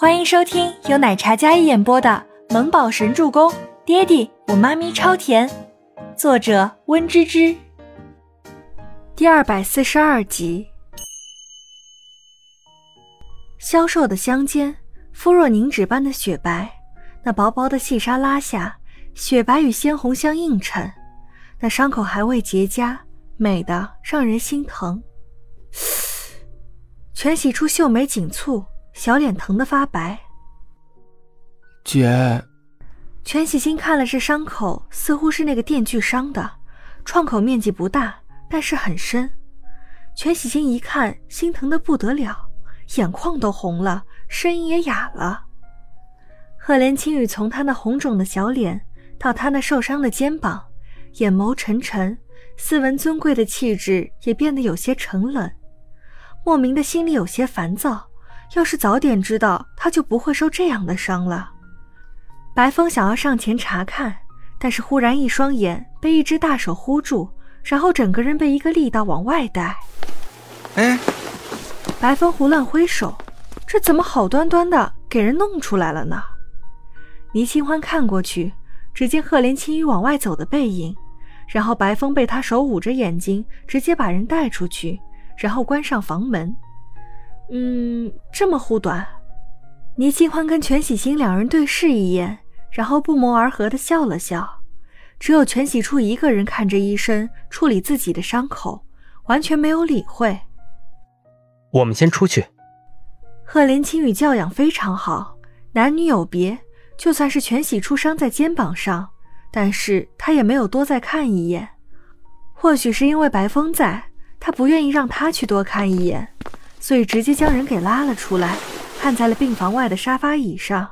欢迎收听由奶茶加一演播的《萌宝神助攻》，爹地我妈咪超甜，作者温芝芝。第二百四十二集。消瘦的香肩，肤若凝脂般的雪白，那薄薄的细纱拉下，雪白与鲜红相映衬，那伤口还未结痂，美的让人心疼。全喜初秀眉紧蹙。小脸疼得发白。姐，全喜新看了这伤口，似乎是那个电锯伤的，创口面积不大，但是很深。全喜新一看，心疼的不得了，眼眶都红了，声音也哑了。赫连青雨从他那红肿的小脸到他那受伤的肩膀，眼眸沉沉，斯文尊贵的气质也变得有些沉冷，莫名的心里有些烦躁。要是早点知道，他就不会受这样的伤了。白风想要上前查看，但是忽然一双眼被一只大手护住，然后整个人被一个力道往外带。哎，白风胡乱挥手，这怎么好端端的给人弄出来了呢？倪清欢看过去，只见赫连青羽往外走的背影，然后白风被他手捂着眼睛，直接把人带出去，然后关上房门。嗯，这么护短。倪清欢跟全喜星两人对视一眼，然后不谋而合的笑了笑。只有全喜初一个人看着医生处理自己的伤口，完全没有理会。我们先出去。贺连青与教养非常好，男女有别。就算是全喜初伤在肩膀上，但是他也没有多再看一眼。或许是因为白风在，他不愿意让他去多看一眼。所以直接将人给拉了出来，按在了病房外的沙发椅上。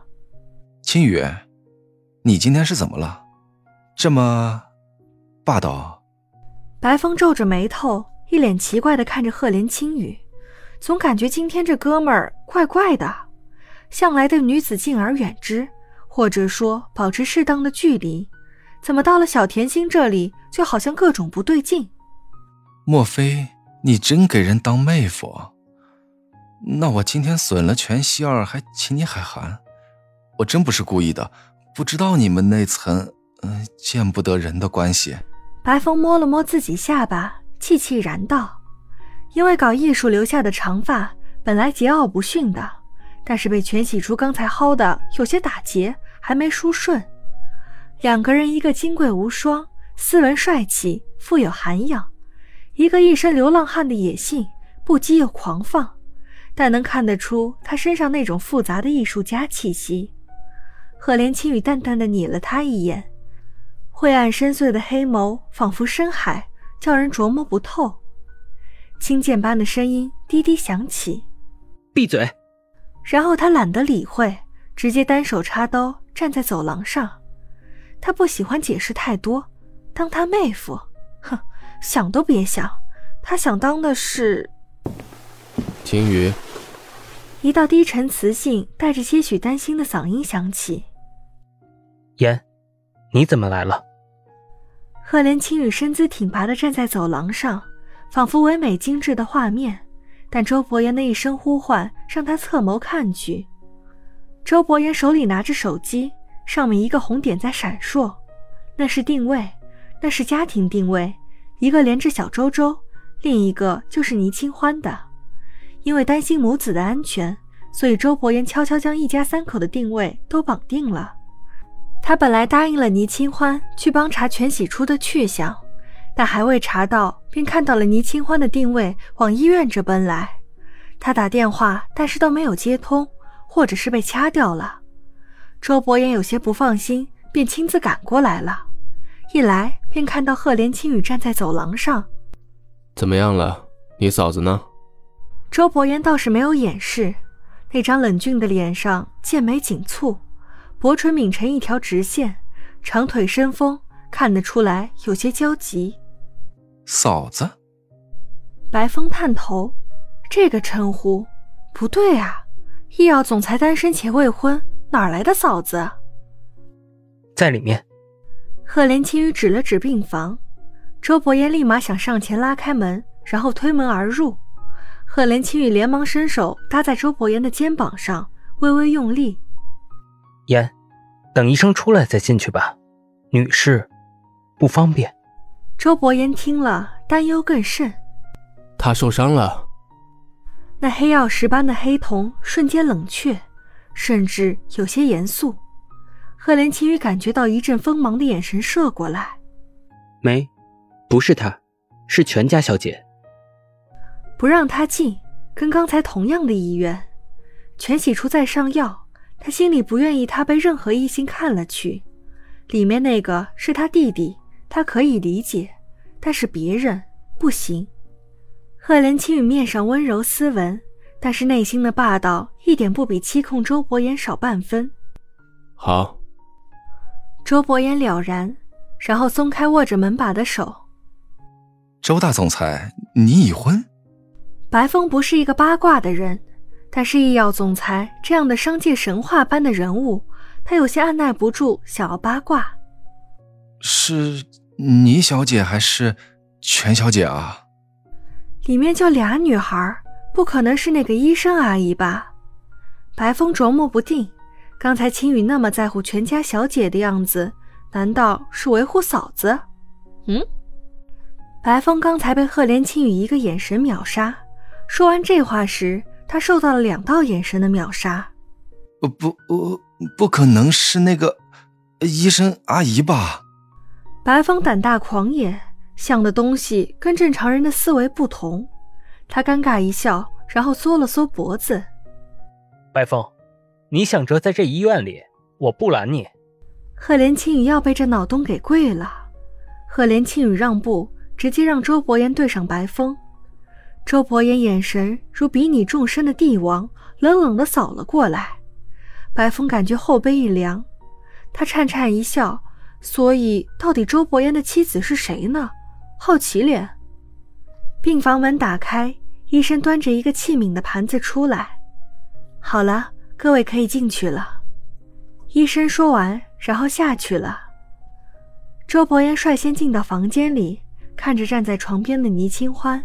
青雨，你今天是怎么了？这么霸道？白风皱着眉头，一脸奇怪的看着赫连青雨，总感觉今天这哥们儿怪怪的。向来对女子敬而远之，或者说保持适当的距离，怎么到了小甜心这里，就好像各种不对劲？莫非你真给人当妹夫？那我今天损了全希儿，还请你海涵，我真不是故意的，不知道你们那层嗯见不得人的关系。白风摸了摸自己下巴，气气然道：“因为搞艺术留下的长发本来桀骜不驯的，但是被全喜初刚才薅的有些打结，还没梳顺。两个人，一个金贵无双，斯文帅气，富有涵养；一个一身流浪汉的野性，不羁又狂放。”但能看得出他身上那种复杂的艺术家气息。赫连青羽淡淡的睨了他一眼，晦暗深邃的黑眸仿佛深海，叫人琢磨不透。轻剑般的声音低低响起：“闭嘴。”然后他懒得理会，直接单手插刀站在走廊上。他不喜欢解释太多，当他妹夫，哼，想都别想。他想当的是青羽。一道低沉、磁性、带着些许担心的嗓音响起：“言，你怎么来了？”赫连青羽身姿挺拔的站在走廊上，仿佛唯美精致的画面。但周伯言的一声呼唤让他侧眸看去。周伯言手里拿着手机，上面一个红点在闪烁，那是定位，那是家庭定位，一个连着小周周，另一个就是倪清欢的。因为担心母子的安全，所以周伯言悄悄将一家三口的定位都绑定了。他本来答应了倪清欢去帮查全喜初的去向，但还未查到，便看到了倪清欢的定位往医院这奔来。他打电话，但是都没有接通，或者是被掐掉了。周伯言有些不放心，便亲自赶过来了。一来便看到赫连青羽站在走廊上。怎么样了？你嫂子呢？周伯言倒是没有掩饰，那张冷峻的脸上剑眉紧蹙，薄唇抿成一条直线，长腿伸风，看得出来有些焦急。嫂子，白风探头，这个称呼不对啊！医药总裁单身且未婚，哪来的嫂子？在里面。赫连青雨指了指病房，周伯言立马想上前拉开门，然后推门而入。赫连青羽连忙伸手搭在周伯言的肩膀上，微微用力。烟，等医生出来再进去吧，女士，不方便。周伯言听了，担忧更甚。他受伤了。那黑曜石般的黑瞳瞬间冷却，甚至有些严肃。赫连青羽感觉到一阵锋芒的眼神射过来。没，不是他，是全家小姐。不让他进，跟刚才同样的意愿。全喜初在上药，他心里不愿意他被任何异性看了去。里面那个是他弟弟，他可以理解，但是别人不行。贺连青雨面上温柔斯文，但是内心的霸道一点不比七控周伯言少半分。好。周伯言了然，然后松开握着门把的手。周大总裁，你已婚？白风不是一个八卦的人，但是医药总裁这样的商界神话般的人物，他有些按耐不住想要八卦。是倪小姐还是全小姐啊？里面就俩女孩，不可能是那个医生阿姨吧？白风琢磨不定，刚才青雨那么在乎全家小姐的样子，难道是维护嫂子？嗯？白风刚才被赫连青雨一个眼神秒杀。说完这话时，他受到了两道眼神的秒杀。不不不，不可能是那个医生阿姨吧？白风胆大狂野，想的东西跟正常人的思维不同。他尴尬一笑，然后缩了缩脖子。白风，你想着在这医院里，我不拦你。赫连青雨要被这脑洞给跪了。赫连青雨让步，直接让周伯言对上白风。周伯言眼神如比拟众生的帝王，冷冷的扫了过来。白风感觉后背一凉，他颤颤一笑。所以，到底周伯言的妻子是谁呢？好奇脸。病房门打开，医生端着一个器皿的盘子出来。好了，各位可以进去了。医生说完，然后下去了。周伯言率先进到房间里，看着站在床边的倪清欢。